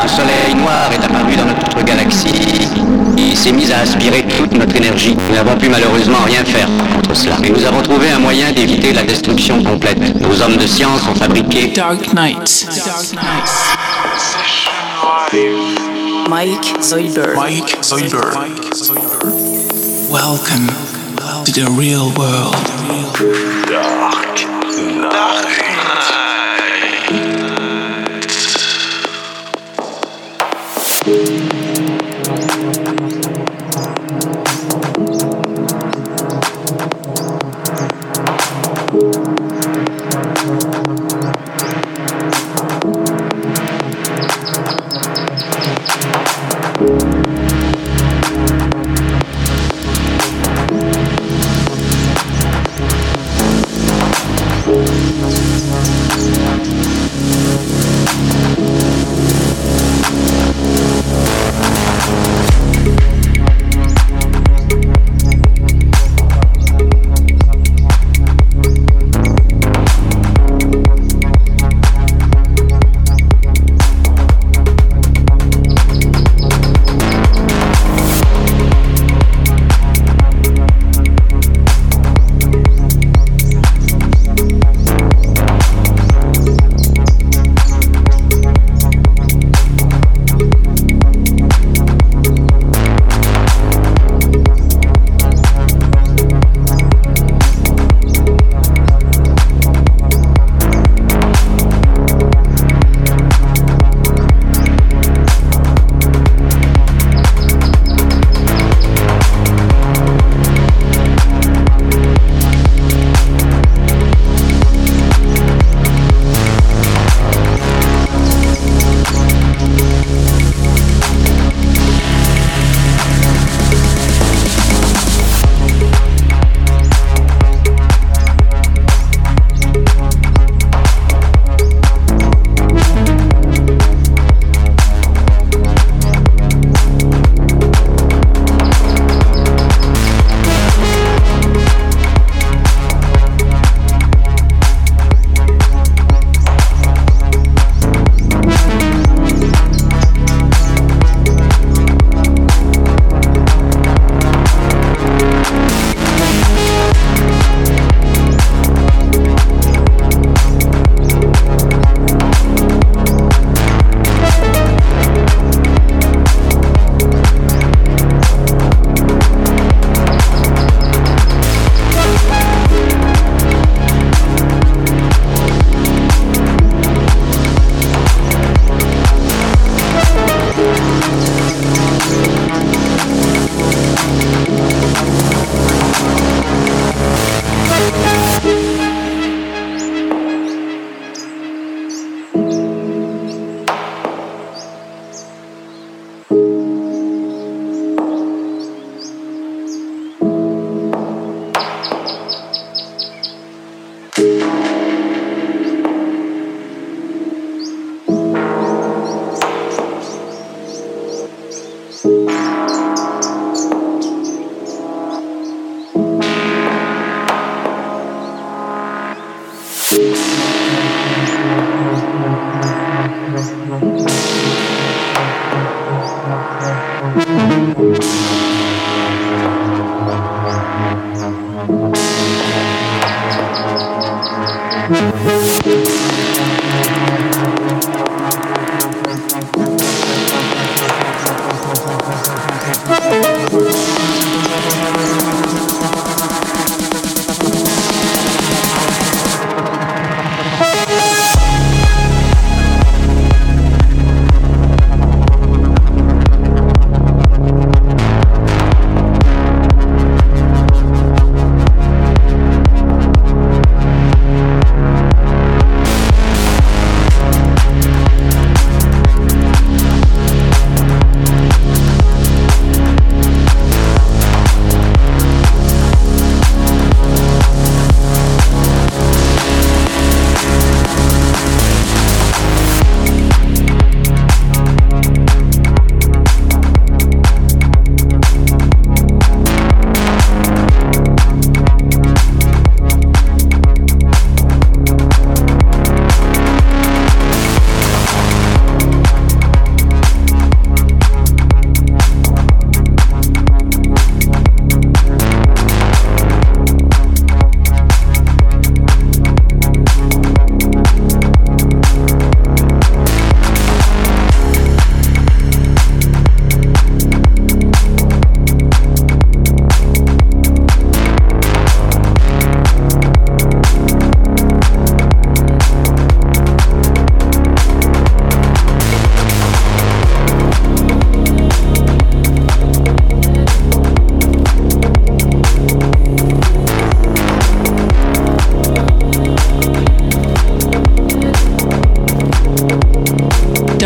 Un soleil noir est apparu dans notre galaxie et s'est mis à aspirer toute notre énergie. Nous n'avons pu malheureusement rien faire contre cela. Mais nous avons trouvé un moyen d'éviter la destruction complète. Nos hommes de science ont fabriqué Dark Knight. Dark Knight. Mike Zoidberg. Mike Zoidberg. Welcome to the real world. Dark Knight.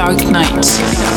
Dark Nights.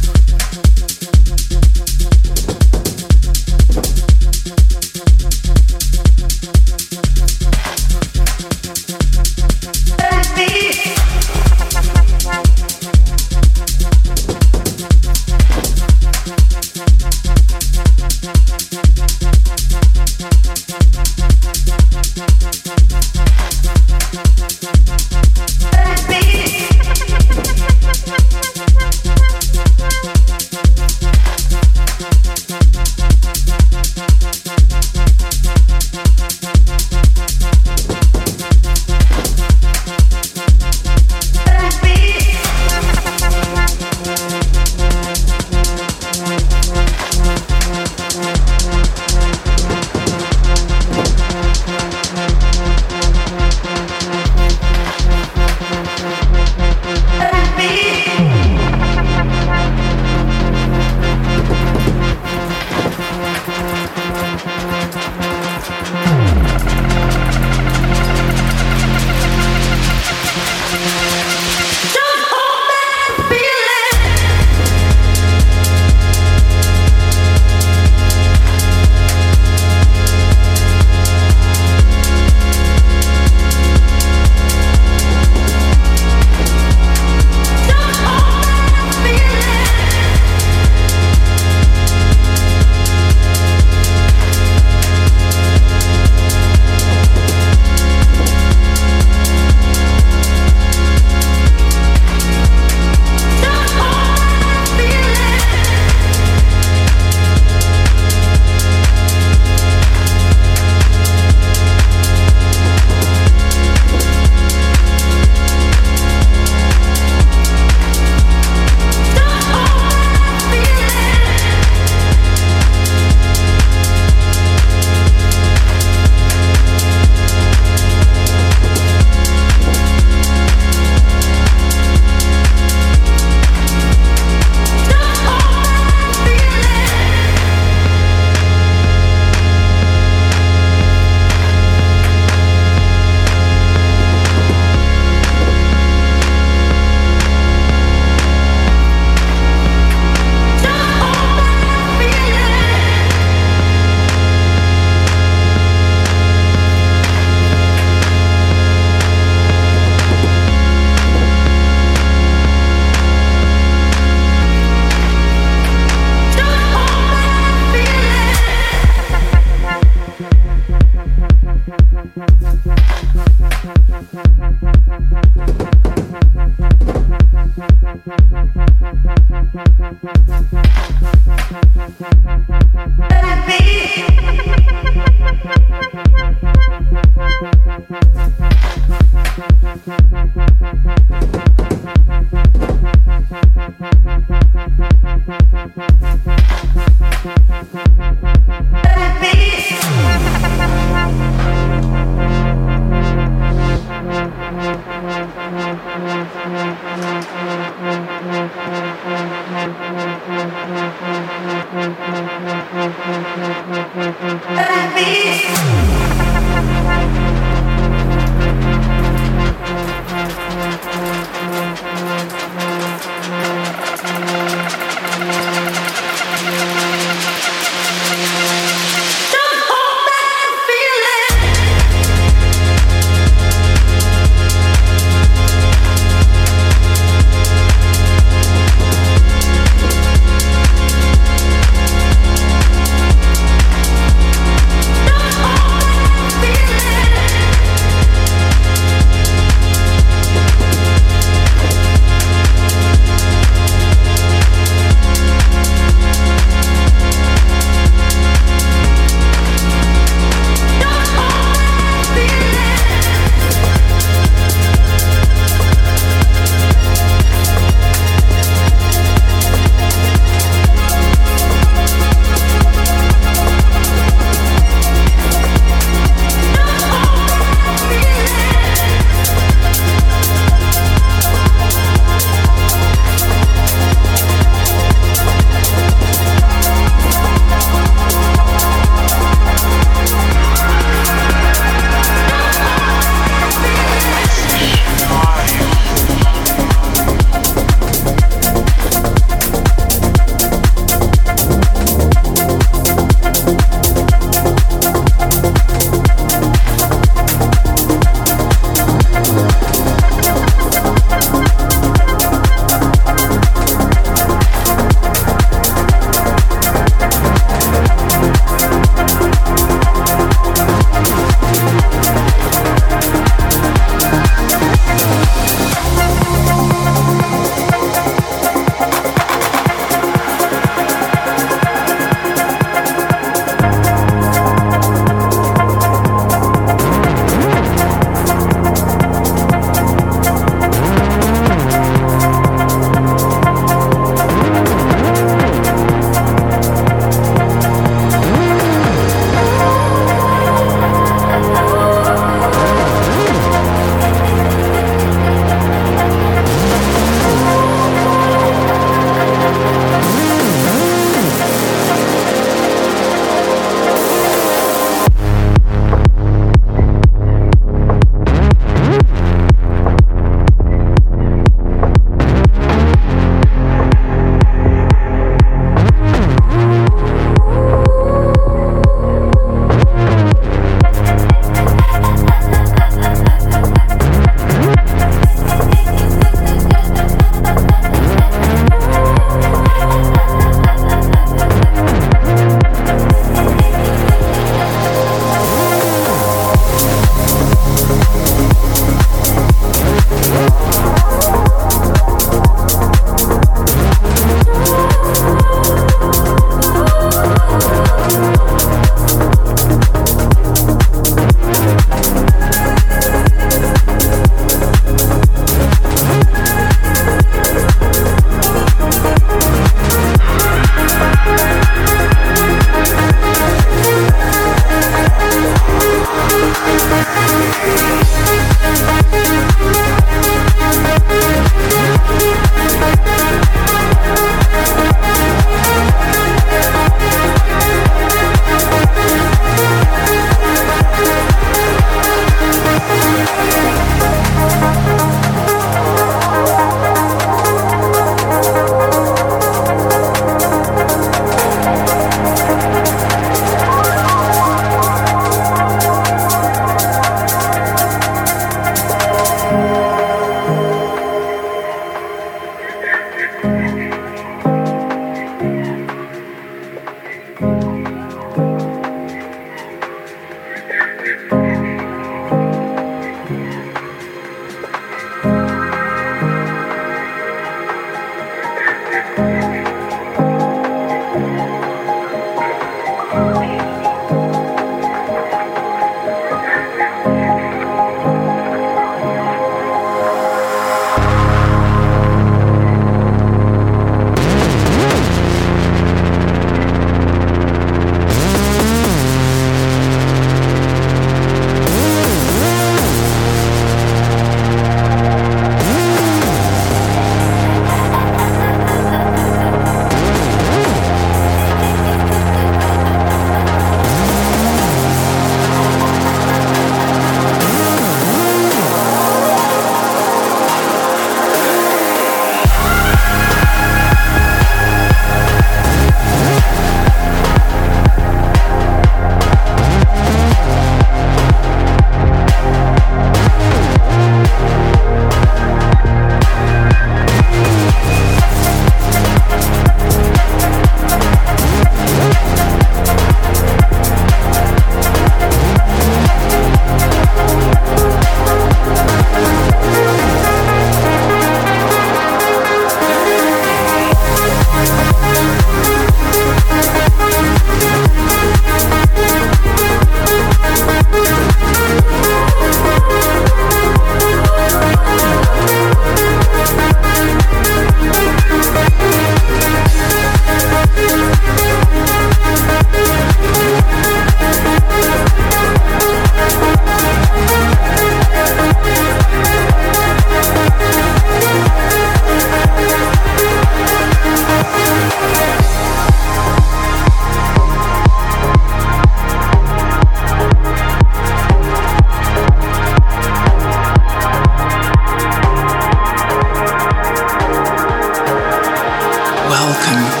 Welcome.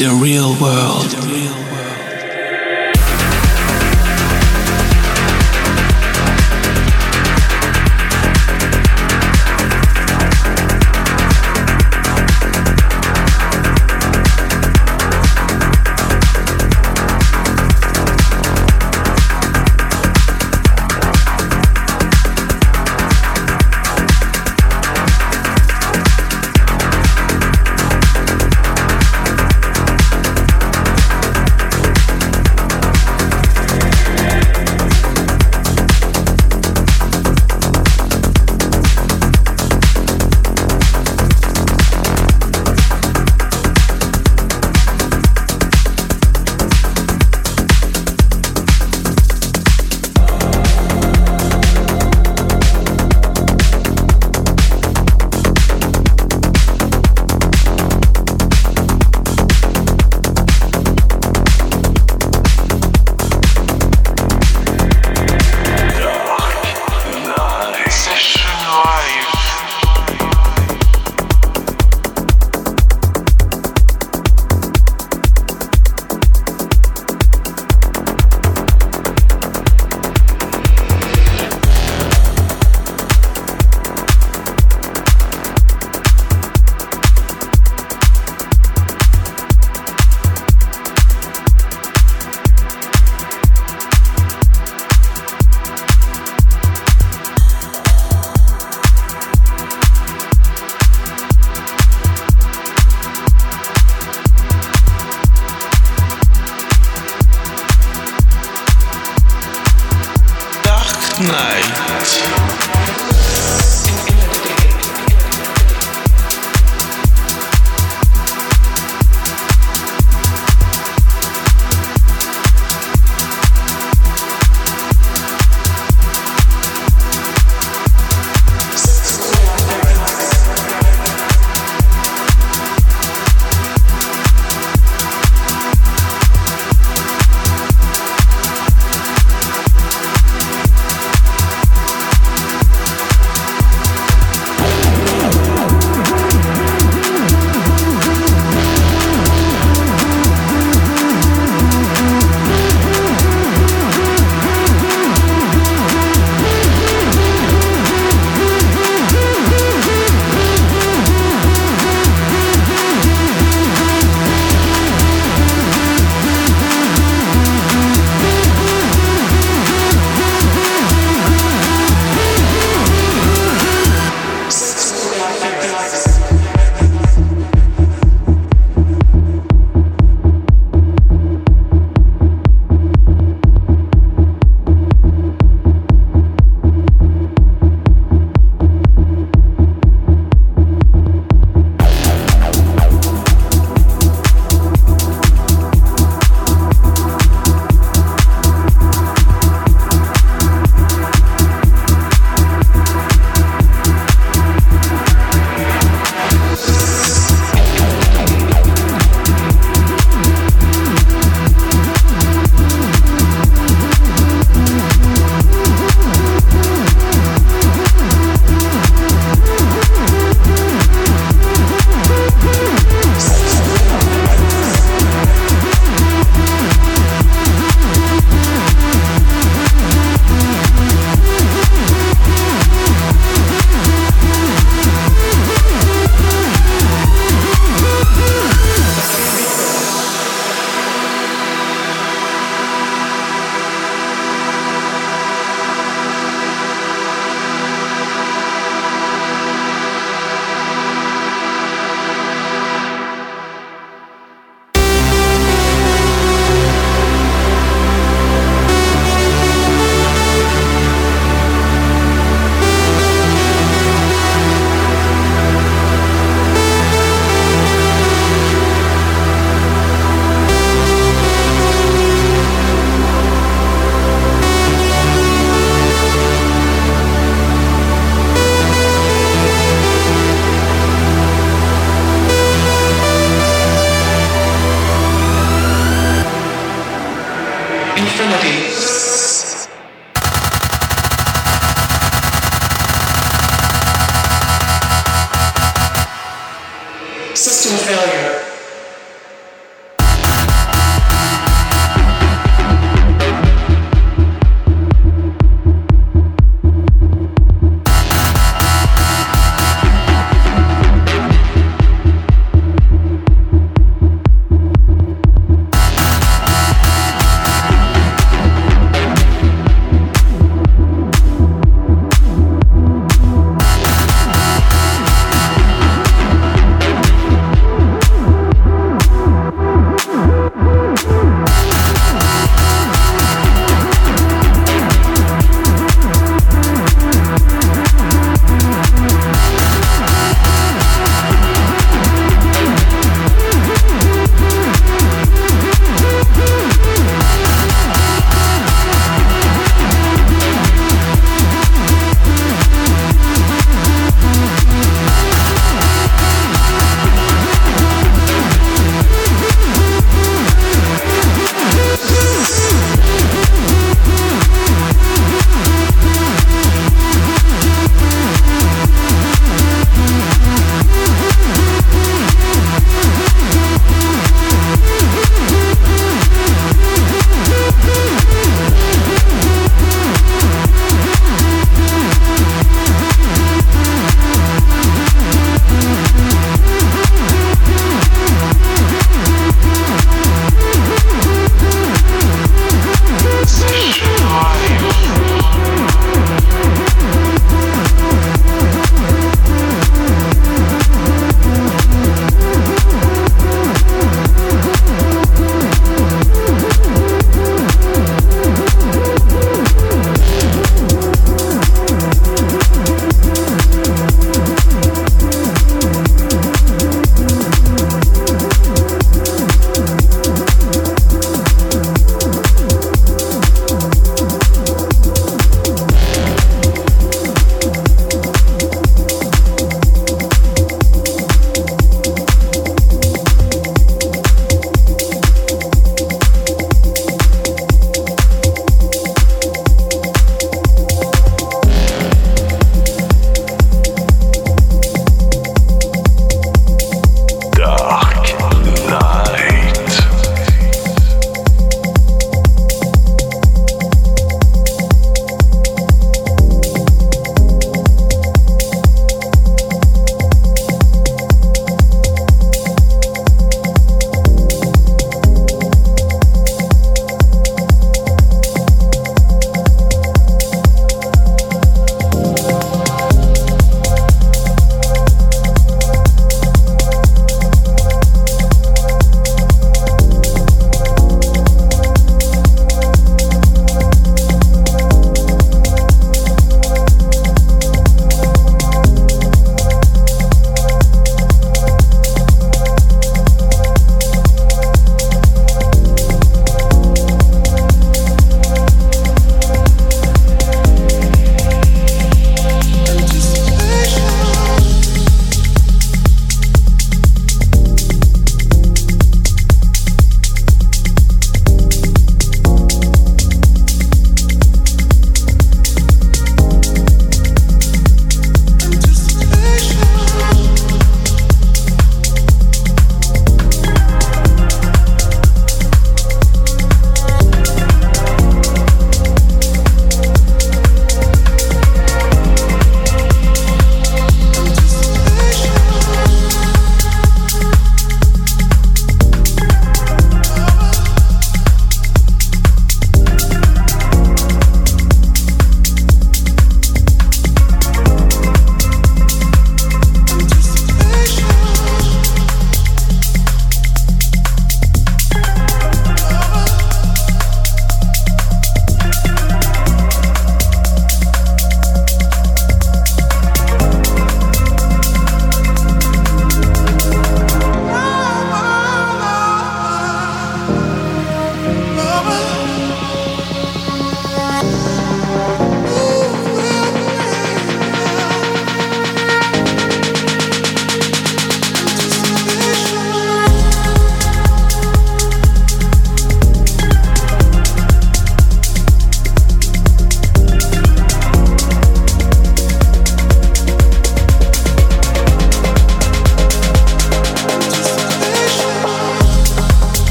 The real world.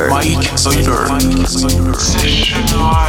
Zoidberg. Mike Zoidberg. Session Live.